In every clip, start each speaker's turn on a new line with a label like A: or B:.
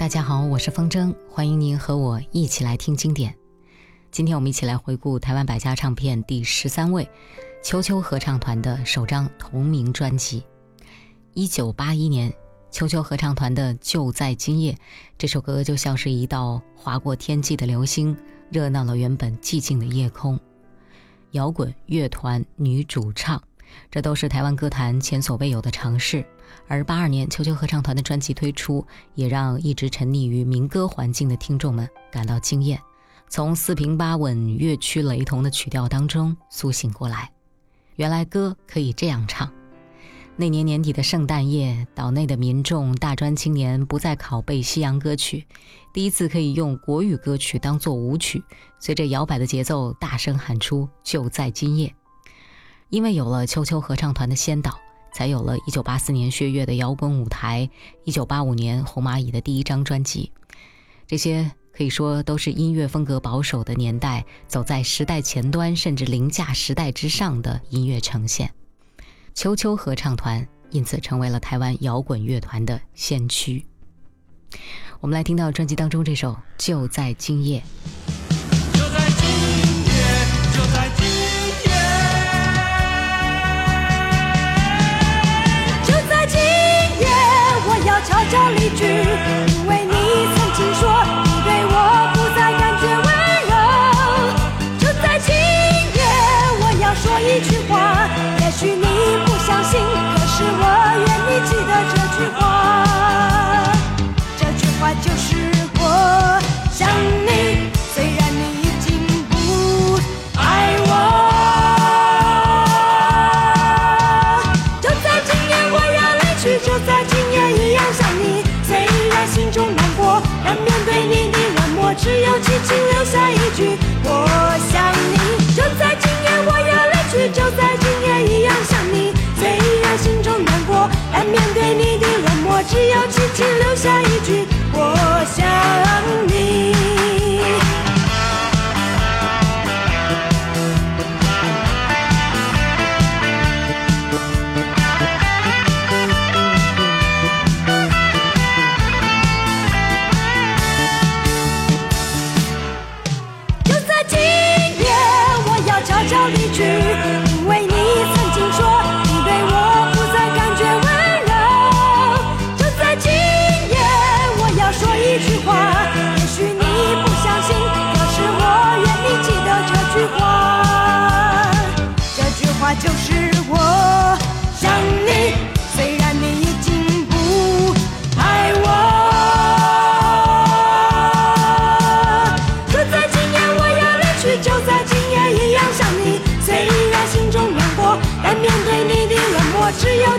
A: 大家好，我是风筝，欢迎您和我一起来听经典。今天我们一起来回顾台湾百家唱片第十三位秋秋合唱团的首张同名专辑。一九八一年，秋秋合唱团的《就在今夜》这首歌就像是一道划过天际的流星，热闹了原本寂静的夜空。摇滚乐团女主唱。这都是台湾歌坛前所未有的尝试，而八二年秋秋合唱团的专辑推出，也让一直沉溺于民歌环境的听众们感到惊艳，从四平八稳、乐曲雷同的曲调当中苏醒过来。原来歌可以这样唱。那年年底的圣诞夜，岛内的民众、大专青年不再拷贝西洋歌曲，第一次可以用国语歌曲当做舞曲，随着摇摆的节奏大声喊出“就在今夜”。因为有了秋秋合唱团的先导，才有了一九八四年薛岳的摇滚舞台，一九八五年红蚂蚁的第一张专辑。这些可以说都是音乐风格保守的年代，走在时代前端甚至凌驾时代之上的音乐呈现。秋秋合唱团因此成为了台湾摇滚乐团的先驱。我们来听到专辑当中这首《就在今夜》。
B: don't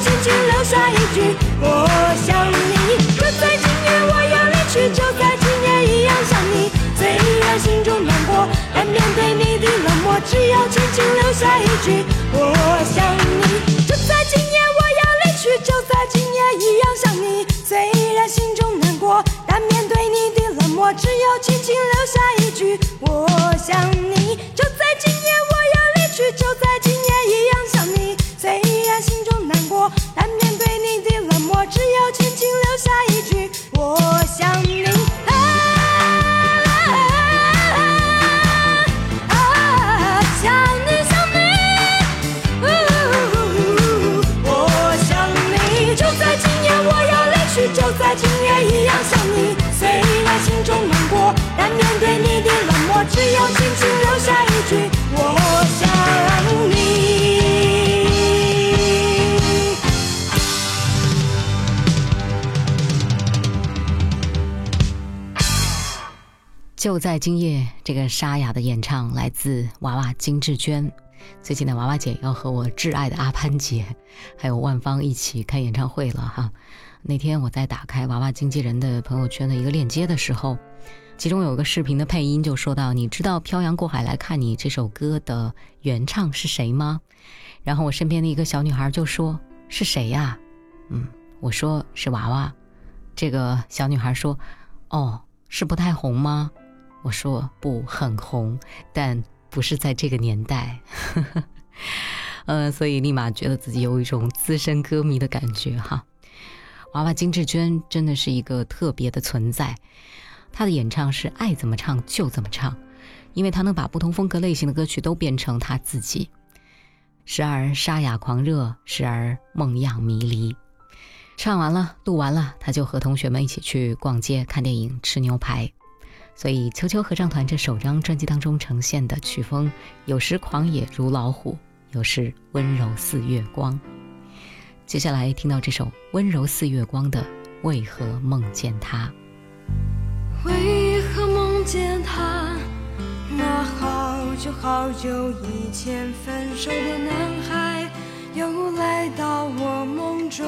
B: 轻轻留下一句我想你。就在今夜，我要离去，就在今夜一样想你。虽然心中难过，但面对你的冷漠，只要轻轻留下一句我想你。
A: 就在今夜这个沙哑的演唱来自娃娃金志娟。最近的娃娃姐要和我挚爱的阿潘姐，还有万芳一起开演唱会了哈。那天我在打开娃娃经纪人的朋友圈的一个链接的时候，其中有个视频的配音就说到：“你知道《漂洋过海来看你》这首歌的原唱是谁吗？”然后我身边的一个小女孩就说：“是谁呀？”嗯，我说是娃娃。这个小女孩说：“哦，是不太红吗？”我说不很红，但不是在这个年代，呃，所以立马觉得自己有一种资深歌迷的感觉哈。娃娃金志娟真的是一个特别的存在，他的演唱是爱怎么唱就怎么唱，因为他能把不同风格类型的歌曲都变成他自己，时而沙哑狂热，时而梦样迷离。唱完了，录完了，他就和同学们一起去逛街、看电影、吃牛排。所以，秋秋合唱团这首张专辑当中呈现的曲风，有时狂野如老虎，有时温柔似月光。接下来听到这首《温柔似月光》的《为何梦见他》。
B: 为何梦见他？那好久好久以前分手的男孩，又来到我梦中。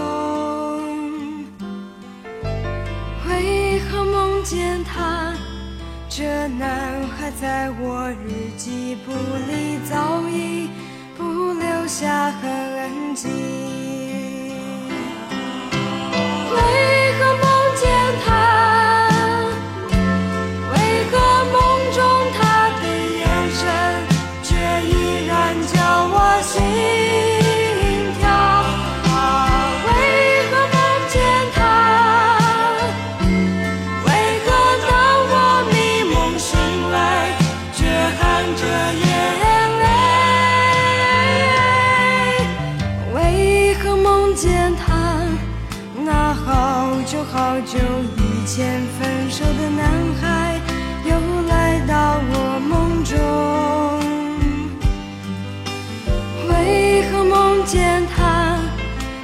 B: 为何梦见他？这男孩在我日记簿里早已不留下痕迹。好久以前分手的男孩，又来到我梦中。为何梦见他？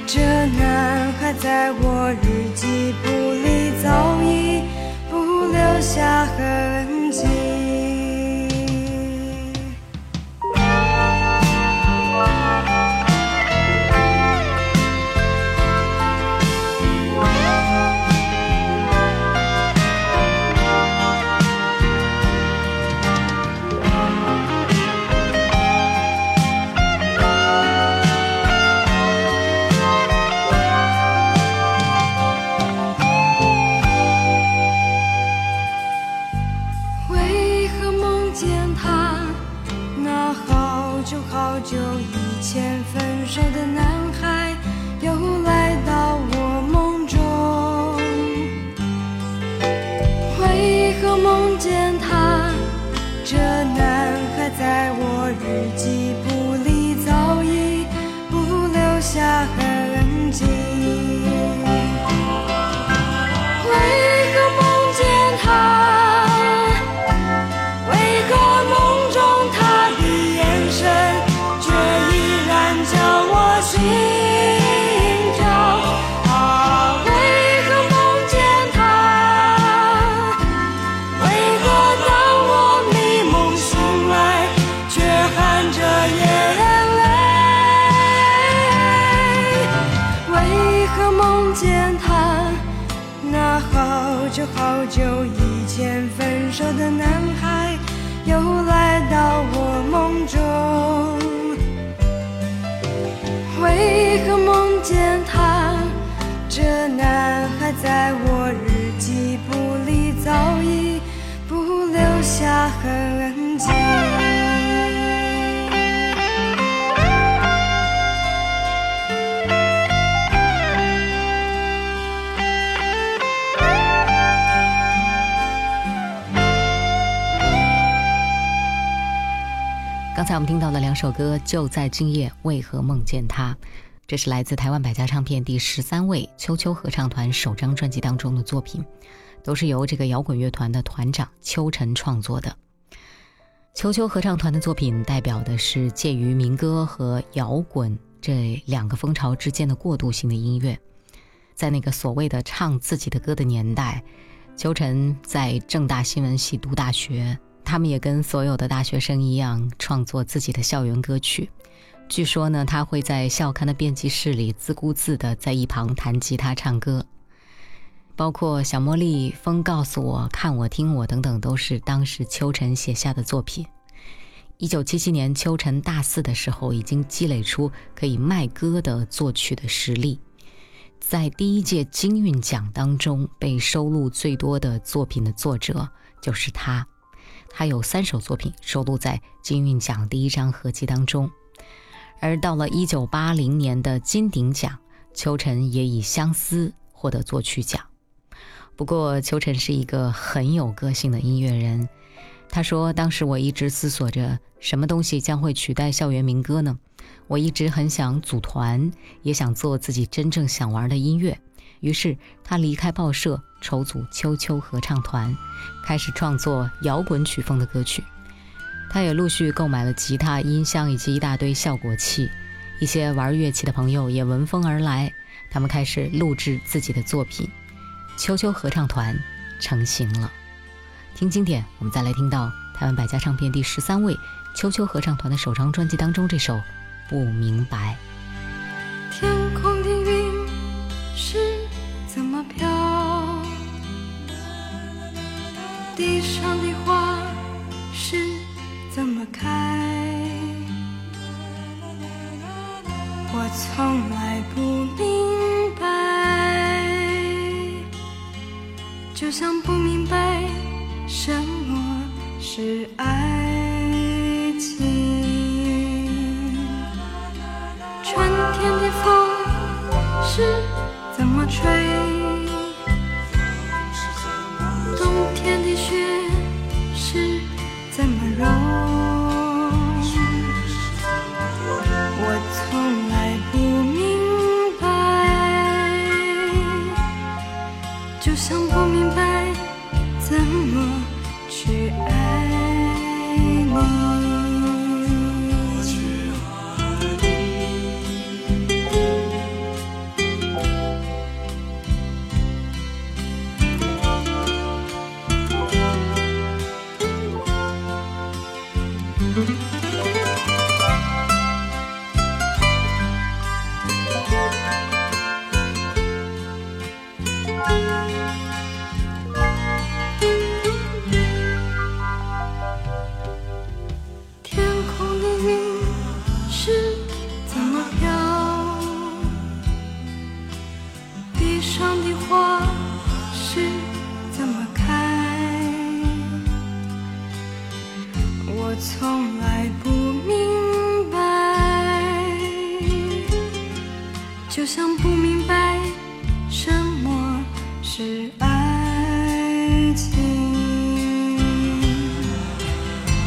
B: 这男孩在我日记簿里早已不留下痕好久好久以前分手的男孩，又来见他？那好久好久以前分手的男孩，又来到我梦中。为何梦见他？这男孩在我日记簿里早已不留下痕迹。
A: 我们听到的两首歌，《就在今夜》，为何梦见他？这是来自台湾百家唱片第十三位秋秋合唱团首张专辑当中的作品，都是由这个摇滚乐团的团长秋晨创作的。秋秋合唱团的作品代表的是介于民歌和摇滚这两个风潮之间的过渡性的音乐。在那个所谓的唱自己的歌的年代，秋晨在正大新闻系读大学，他们也跟所有的大学生一样创作自己的校园歌曲。据说呢，他会在校刊的编辑室里自顾自的在一旁弹吉他唱歌。包括小茉莉、风告诉我、看我、听我等等，都是当时秋晨写下的作品。一九七七年，秋晨大四的时候，已经积累出可以卖歌的作曲的实力。在第一届金韵奖当中，被收录最多的作品的作者就是他。他有三首作品收录在金韵奖第一张合集当中。而到了一九八零年的金鼎奖，秋晨也以《相思》获得作曲奖。不过，秋晨是一个很有个性的音乐人。他说：“当时我一直思索着，什么东西将会取代校园民歌呢？我一直很想组团，也想做自己真正想玩的音乐。于是，他离开报社，筹组秋秋合唱团，开始创作摇滚曲风的歌曲。他也陆续购买了吉他、音箱以及一大堆效果器。一些玩乐器的朋友也闻风而来，他们开始录制自己的作品。秋秋合唱团成型了。”听经典，我们再来听到台湾百家唱片第十三位秋秋合唱团的首张专辑当中这首《不明白》。
B: 天空的云是怎么飘？地上的花是怎么开？我从来不明白，就像不明白什么是爱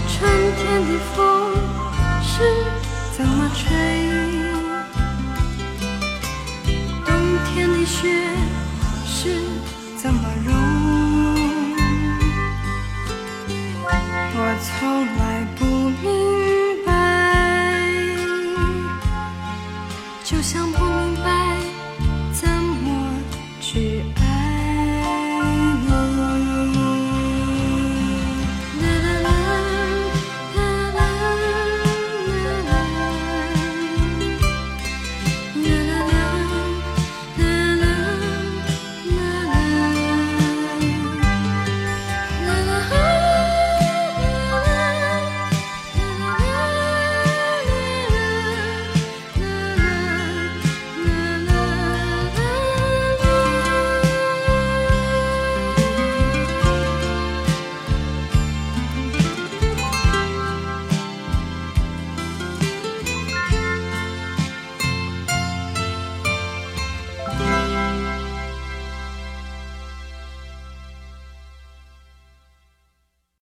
B: 春天的风是怎么吹？